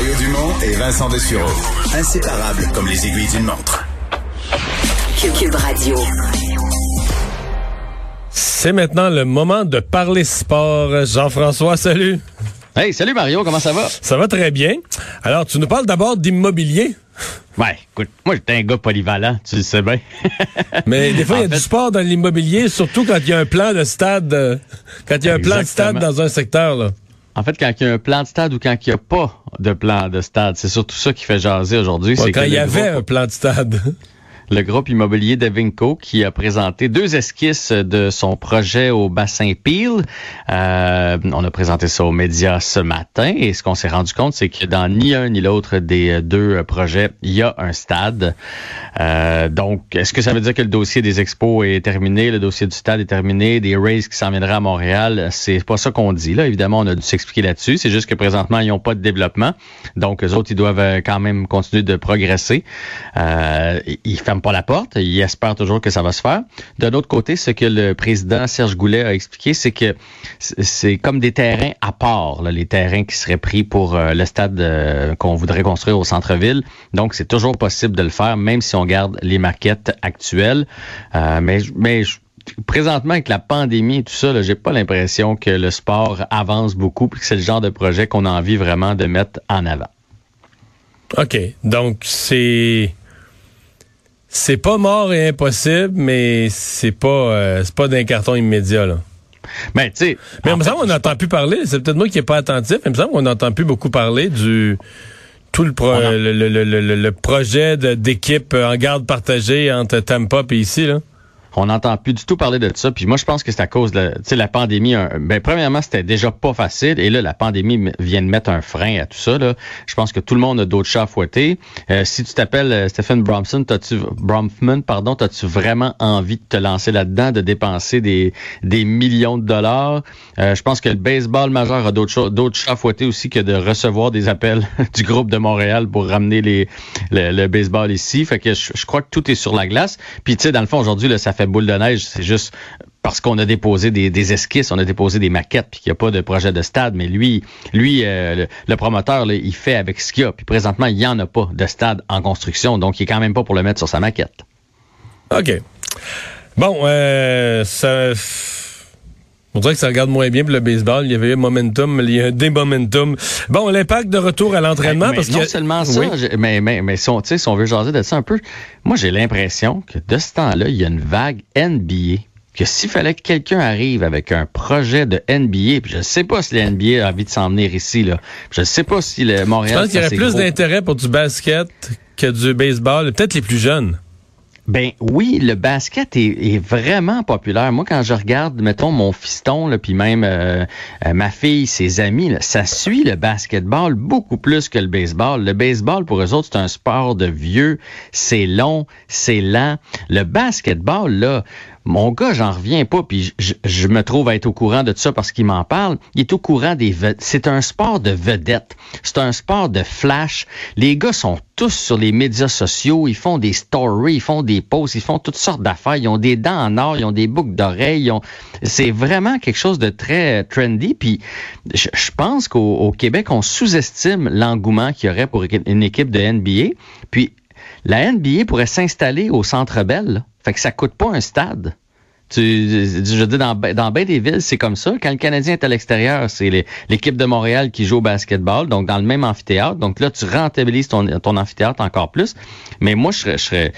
Mario Dumont et Vincent Dessureau. Inséparables comme les aiguilles d'une montre. Cube Radio. C'est maintenant le moment de parler sport. Jean-François, salut. Hey, salut Mario, comment ça va? Ça va très bien. Alors, tu nous parles d'abord d'immobilier. Ouais, écoute, moi j'étais un gars polyvalent, tu le sais bien. Mais des fois, il y a fait- du sport dans l'immobilier, surtout quand il y a un plan de stade, euh, quand il y a un plan de stade dans un secteur. Là. En fait, quand il y a un plan de stade ou quand il n'y a pas de plan de stade, c'est surtout ça qui fait jaser aujourd'hui. Ouais, c'est quand il y avait un plan de stade. Le groupe immobilier Devinco qui a présenté deux esquisses de son projet au bassin Peel. Euh, on a présenté ça aux médias ce matin et ce qu'on s'est rendu compte, c'est que dans ni un ni l'autre des deux projets, il y a un stade. Euh, donc, est-ce que ça veut dire que le dossier des expos est terminé, le dossier du stade est terminé, des races qui s'en viendraient à Montréal? C'est pas ça qu'on dit. Là, évidemment, on a dû s'expliquer là-dessus. C'est juste que présentement, ils n'ont pas de développement. Donc, eux autres, ils doivent euh, quand même continuer de progresser. Euh, ils ferment pas la porte. Ils espèrent toujours que ça va se faire. D'un autre côté, ce que le président Serge Goulet a expliqué, c'est que c'est- comme des terrains à part, là, les terrains qui seraient pris pour euh, le stade euh, qu'on voudrait construire au centre-ville. Donc, c'est toujours possible de le faire, même si on garde les maquettes actuelles. Euh, mais mais présentement, avec la pandémie et tout ça, j'ai pas l'impression que le sport avance beaucoup et que c'est le genre de projet qu'on a envie vraiment de mettre en avant. OK. Donc, c'est. C'est pas mort et impossible, mais c'est pas, euh, c'est pas d'un carton immédiat, là. Mais tu sais, Mais il me semble qu'on n'entend plus parler. C'est peut-être moi qui n'ai pas attentif. mais Il me semble qu'on n'entend plus beaucoup parler du tout le, pro- le, le- le- projet d'équipe en garde partagée entre Tampa et ici. Là. On n'entend plus du tout parler de ça. Puis moi, je pense que c'est à cause de sais, la pandémie. un- ben, premièrement, c'était déjà pas facile. Et là, la pandémie vient de mettre un frein à tout ça. Là. Je pense que tout le monde a d'autres chats à fouetter. Euh, si tu t'appelles euh, Stephen Bromson, t'as-tu Bromfman, pardon, t'as-tu vraiment envie de te lancer là-dedans, de dépenser des, des millions de dollars? Euh, je pense que le baseball majeur a d'autres chats à fouetter aussi que de recevoir des appels du groupe de Montréal pour ramener les, le, le baseball ici. Fait que je, je crois que tout est sur la glace. Puis tu sais, dans le fond, aujourd'hui, ça fait boule de neige. C'est juste parce qu'on a déposé des, esquisses, on a déposé des maquettes, puis qu'il n'y a pas de projet de stade. Mais lui, lui, euh, le, promoteur, il fait avec ce qu'il y a. Puis présentement, il n'y en a pas de stade en construction, donc il est quand même pas pour le mettre sur sa maquette. OK. Bon, euh, ça. On dirait que ça regarde moins bien pour le baseball. Il y avait un momentum, il y a un démomentum. Bon, l'impact de retour à l'entraînement. Mais parce non que seulement ça, Oui. mais, mais, mais si, on, tu sais, si on veut jaser de ça un peu, moi j'ai l'impression que de ce temps-là, il y a une vague NBA. Que s'il fallait que quelqu'un arrive avec un projet de NBA, puis je sais pas si la NBA a envie de s'en venir ici, là. Je sais pas si le Je Montréal. pense qu'il y aurait plus d'intérêt pour du basket que du baseball. Peut-être les plus jeunes. Ben oui, le basket est, vraiment populaire. Moi, quand je regarde, mettons, mon fiston, puis même euh, euh, ma fille, ses amis, ça suit le basketball beaucoup plus que le baseball. Le baseball, pour eux autres, c'est un sport de vieux. C'est long, c'est lent. Le basketball, là, mon gars, j'en reviens pas, puis je, me trouve à être au courant de tout ça parce qu'il m'en parle. Il est au courant des. C'est un sport de vedettes. C'est un sport de flash. Les gars sont tous sur les médias sociaux. Ils font des stories, ils font des posts, ils font toutes sortes d'affaires. Ils ont des dents en or, ils ont des boucles d'oreilles. ont- C'est vraiment quelque chose de très trendy. Puis je, je pense qu'au au Québec, on sous-estime l'engouement qu'il y aurait pour une équipe de NBA. Puis la NBA pourrait s'installer au Centre Bell. Fait que ça coûte pas un stade. Tu, je dire, dans, ben- dans bien des villes, c'est comme ça. Quand le Canadien est à l'extérieur, c'est l'équipe de Montréal qui joue au basketball, donc dans le même amphithéâtre. Donc là, tu rentabilises ton, ton amphithéâtre encore plus. Mais moi, je serais, je serais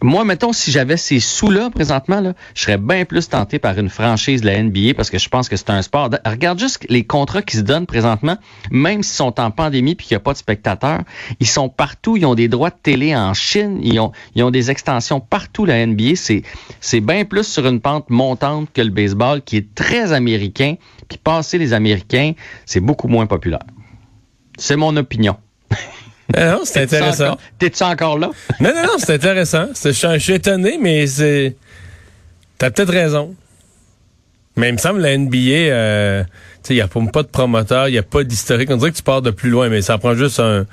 moi, mettons, si j'avais ces sous-là présentement, là, je serais bien plus tenté par une franchise de la NBA parce que je pense que c'est un sport. Regarde juste les contrats qui se donnent présentement, même s'ils sont en pandémie puis qu'il n'y a pas de spectateurs, ils sont partout. Ils ont des droits de télé en Chine, ils ont, ils ont des extensions partout. La NBA, c'est, c'est bien plus sur une pente montante que le baseball qui est très américain. Puis passer les Américains, c'est beaucoup moins populaire. C'est mon opinion. Ah non, c'est T'es-tu intéressant. encore- T'es-tu encore là? Non, non, non, c'est intéressant. C'est- Je suis- étonné, mais c'est. T'as peut-être raison. Mais il me semble la NBA, euh, tu sais, il n'y a pas de promoteur, il n'y a pas d'historique. On dirait que tu pars de plus loin, mais ça prend juste un.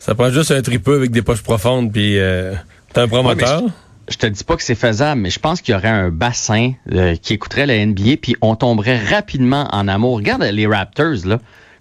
Ça prend juste un tripeux avec des poches profondes, puis euh, t'as un promoteur. je te dis pas que c'est faisable, mais je pense qu'il y aurait un bassin euh, qui écouterait la NBA, puis on tomberait rapidement en amour. Regarde les Raptors, là.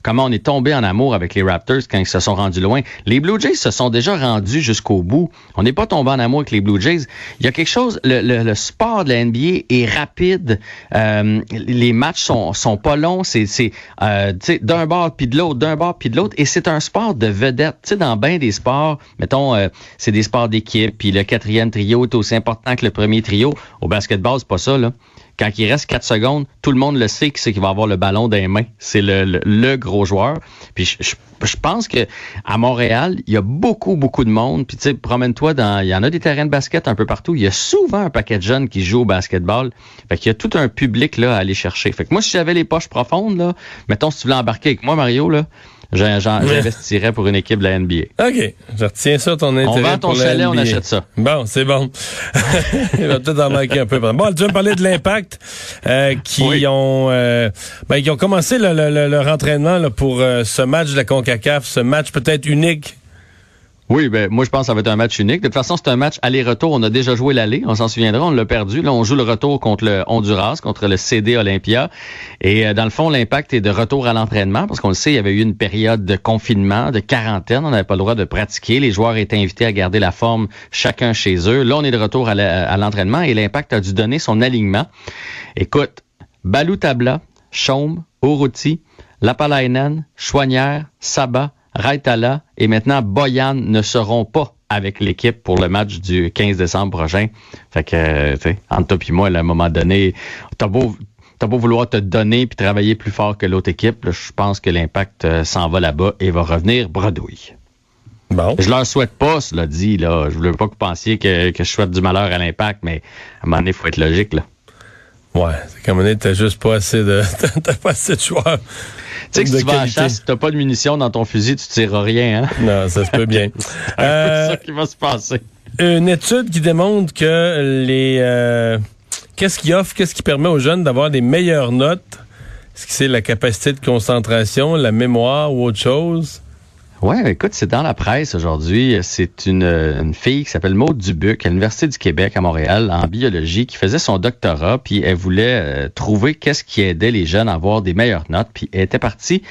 Comment on est tombé en amour avec les Raptors quand ils se sont rendus loin. Les Blue Jays se sont déjà rendus jusqu'au bout. On n'est pas tombé en amour avec les Blue Jays. Il y a quelque chose, le, sport de la NBA est rapide. Euh, les matchs sont, sont pas longs. C'est euh, d'un bord puis de l'autre, d'un bord puis de l'autre. Et c'est un sport de vedette. Tu sais, dans bien des sports, mettons, euh, c'est des sports d'équipe, puis le quatrième trio est aussi important que le premier trio. Au basketball, c'est pas ça, là quand il reste 4 secondes, tout le monde le sait qui c'est qui va avoir le ballon dans les mains. C'est le, le, gros joueur. Puis je, je, pense que à Montréal, il y a beaucoup, beaucoup de monde. Puis tu sais, promène-toi dans. Il y en a des terrains de basket un peu partout. Il y a souvent un paquet de jeunes qui jouent au basketball. Fait qu'il y a tout un public là à aller chercher. Fait que moi, si j'avais les poches profondes, là, mettons si tu voulais embarquer avec moi, Mario, là, J'investirais pour une équipe de la NBA. OK. Je retiens ça, ton intérêt. On vend ton chalet, on achète ça. Bon, c'est bon. Il va peut-être en manquer un peu. Bon, tu vas me parler de l'impact euh, qui ont euh, ben, qui ont commencé le, le, leur entraînement là, pour euh, ce match de la CONCACAF, ce match peut-être unique oui, ben moi je pense que ça va être un match unique. De toute façon, c'est un match aller-retour. On a déjà joué l'aller, on s'en souviendra, on l'a perdu. Là, on joue le retour contre le Honduras, contre le CD Olympia. Et euh, dans le fond, l'impact est de retour à l'entraînement parce qu'on le sait, il y avait eu une période de confinement, de quarantaine. On n'avait pas le droit de pratiquer. Les joueurs étaient invités à garder la forme chacun chez eux. Là, on est de retour à l'entraînement et l'impact a dû donner son alignement. Écoute, Balou Tabla, Chaume, Oruti, Lapalainen, Chouanière, Saba, Raitala et maintenant Boyan ne seront pas avec l'équipe pour le match du 15 décembre prochain. Fait que, tu sais, entre toi et moi, à un moment donné, t'as beau, t'as beau vouloir te donner puis travailler plus fort que l'autre équipe, je pense que l'impact euh, s'en va là-bas et va revenir bredouille. Bon. Je leur souhaite pas, cela dit, là. Je voulais pas que vous pensiez que, que je souhaite du malheur à l'impact, mais à un moment donné, il faut être logique, là. Ouais, c'est comme on t'as juste pas assez de, t'as pas assez de joueurs. Tu sais que si tu vas à la chasse, t'as pas de munitions dans ton fusil, tu tires rien, hein? Non, ça se peut bien. c'est euh, ça qui va se passer. Une étude qui démontre que les, euh, qu'est-ce qui offre, qu'est-ce qui permet aux jeunes d'avoir des meilleures notes? Est-ce que c'est la capacité de concentration, la mémoire ou autre chose? Ouais, écoute, c'est dans la presse aujourd'hui. C'est une, une, fille qui s'appelle Maude Dubuc à l'Université du Québec à Montréal en biologie qui faisait son doctorat, puis elle voulait euh, trouver qu'est-ce qui aidait les jeunes à avoir des meilleures notes, puis elle était partie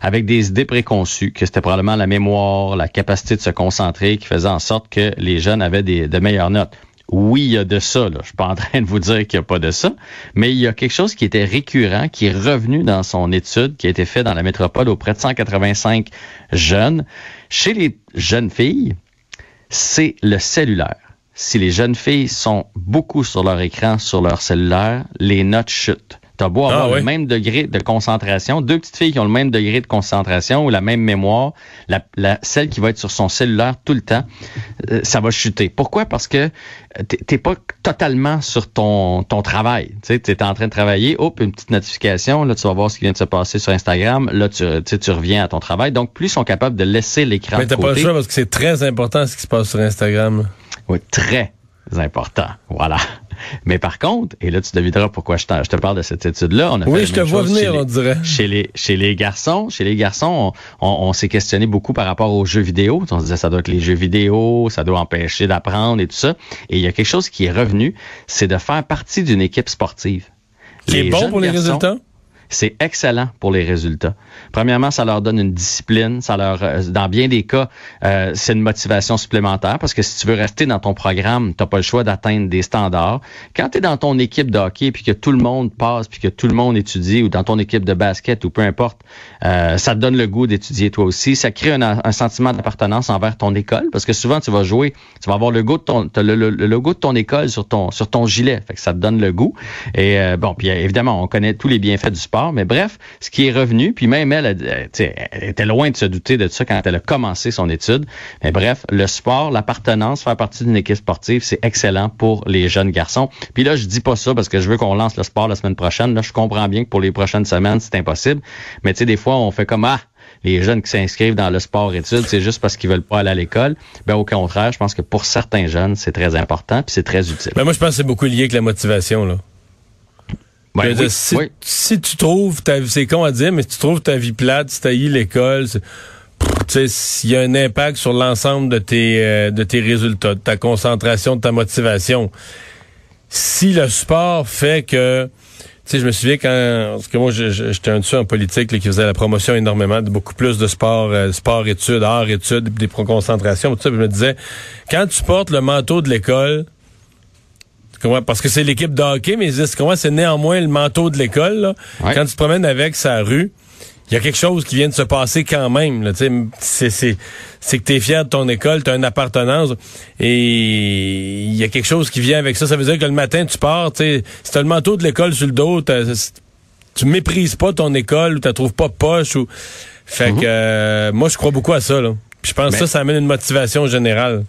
avec des idées préconçues, que c'était probablement la mémoire, la capacité de se concentrer qui faisait en sorte que les jeunes avaient des, de meilleures notes. Oui, il y a de ça. Là. Je suis pas en train de vous dire qu'il n'y a pas de ça, mais il y a quelque chose qui était récurrent, qui est revenu dans son étude, qui a été fait dans la métropole auprès de 185 jeunes. Chez les jeunes filles, c'est le cellulaire. Si les jeunes filles sont beaucoup sur leur écran, sur leur cellulaire, les notes chutent. T'as beau avoir ah le même degré de concentration, deux petites filles qui ont le même degré de concentration ou la même mémoire, la, la celle qui va être sur son cellulaire tout le temps, euh, ça va chuter. Pourquoi? Parce que euh, t'es pas totalement sur ton, ton travail. Tu es en train de travailler, hop, une petite notification, là tu vas voir ce qui vient de se passer sur Instagram, là tu, tu reviens à ton travail. Donc plus ils sont capables de laisser l'écran Mais t'as pas le choix parce que c'est très important ce qui se passe sur Instagram. Oui, très important. Voilà. Mais par contre, et là, tu devineras pourquoi je, te parle de cette étude-là. On a oui, je te vois venir, on dirait. Chez les, chez les garçons, chez les garçons, on, s'est questionné beaucoup par rapport aux jeux vidéo. On se disait, ça doit être les jeux vidéo, ça doit empêcher d'apprendre et tout ça. Et il y a quelque chose qui est revenu, c'est de faire partie d'une équipe sportive. Qui est bon pour les résultats? C'est excellent pour les résultats. Premièrement, ça leur donne une discipline, ça leur, euh, dans bien des cas, euh, c'est une motivation supplémentaire parce que si tu veux rester dans ton programme, t'as pas le choix d'atteindre des standards. Quand tu es dans ton équipe de hockey puis que tout le monde passe puis que tout le monde étudie ou dans ton équipe de basket ou peu importe, euh, ça te donne le goût d'étudier toi aussi. Ça crée un, sentiment d'appartenance envers ton école parce que souvent tu vas jouer, tu vas avoir le goût de ton, le, le, le, logo de ton école sur ton sur ton gilet, fait que ça te donne le goût. Et bon, puis évidemment, on connaît tous les bienfaits du sport mais bref, ce qui est revenu, puis même elle, elle, était loin de se douter de ça quand elle a commencé son étude. Mais bref, le sport, l'appartenance, faire partie d'une équipe sportive, c'est excellent pour les jeunes garçons. Puis là, je dis pas ça parce que je veux qu'on lance le sport la semaine prochaine. Là, je comprends bien que pour les prochaines semaines, c'est impossible. Mais tu sais, des fois, on fait comme ah, les jeunes qui s'inscrivent dans le sport études, c'est juste parce qu'ils veulent pas aller à l'école. Ben au contraire, je pense que pour certains jeunes, c'est très important puis c'est très utile. Ben moi, je pense que c'est beaucoup lié avec la motivation là. Ben si, tu trouves, c'est con à dire, mais si tu trouves ta vie plate, si tu eu l'école, s'il y a un impact sur l'ensemble de tes euh, de tes résultats, de ta concentration, de ta motivation. Si le sport fait que sais, je me souviens quand, parce que moi, j'étais un dessus en politique qui faisait la promotion énormément de beaucoup plus de sport, euh, sport études, art études, des concentrations, tout ça. je me disais, quand tu portes le manteau de l'école, parce que c'est l'équipe de hockey, mais c'est néanmoins le manteau de l'école. Quand tu te promènes avec sa rue, il y a quelque chose qui vient de se passer quand même. C'est, c'est, c'est que tu es fier de ton école, tu as une appartenance et il y a quelque chose qui vient avec ça. Ça veut dire que le matin, tu pars, si tu as le manteau de l'école sur le dos, tu méprises pas ton école ou tu trouves pas poche. ou Fait que mm-hmm. euh, moi, je crois beaucoup à ça. Là. je pense que ça, ça amène une motivation générale.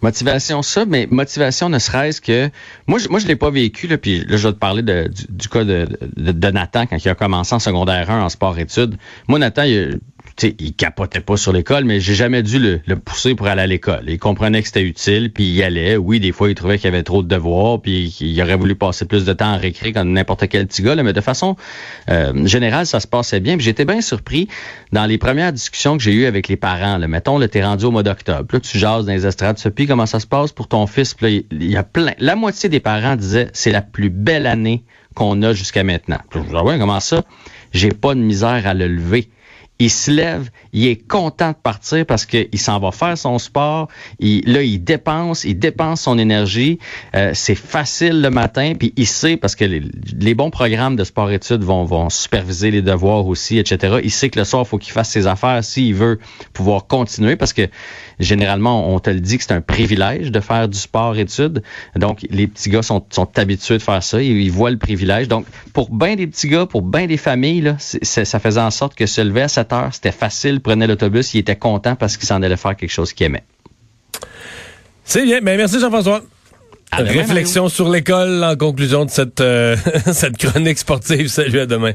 Motivation, ça, mais motivation ne serait-ce que moi, je, moi je l'ai pas vécu là, puis là je vais te parler de, du, cas de, de, Nathan quand il a commencé en secondaire 1 en sport études. Moi Nathan, il, il capotait pas sur l'école, mais j'ai jamais dû le, pousser pour aller à l'école. Il comprenait que c'était utile, puis il y allait. Oui, des fois, il trouvait qu'il y avait trop de devoirs, puis il aurait voulu passer plus de temps en récré comme n'importe quel petit gars. Là, mais de façon euh, générale, ça se passait bien. J'étais bien surpris dans les premières discussions que j'ai eues avec les parents. Là, mettons, le t'es rendu au mois d'octobre. Là, tu jases dans les estrades. Puis comment ça se passe pour ton fils? Il y a plein. La moitié des parents disaient c'est la plus belle année qu'on a jusqu'à maintenant. je dis, ah ouais, comment ça? J'ai pas de misère à le lever il se lève, il est content de partir parce qu'il s'en va faire son sport. Il, là, il dépense, il dépense son énergie. Euh, c'est facile le matin, puis il sait parce que les, bons programmes de sport-études vont, vont superviser les devoirs aussi, etc. Il sait que le soir, il faut qu'il fasse ses affaires s'il veut pouvoir continuer parce que généralement, on te le dit que c'est un privilège de faire du sport-études. Donc, les petits gars sont, sont habitués de faire ça. Ils, ils voient le privilège. Donc, pour bien des petits gars, pour bien des familles, là, ça faisait en sorte que se lever à c'était facile, prenait l'autobus, il était content parce qu'il s'en allait faire quelque chose qu'il aimait. C'est bien, mais merci Jean-François. Réflexion sur l'école en conclusion de cette, euh, cette chronique sportive. Salut à demain.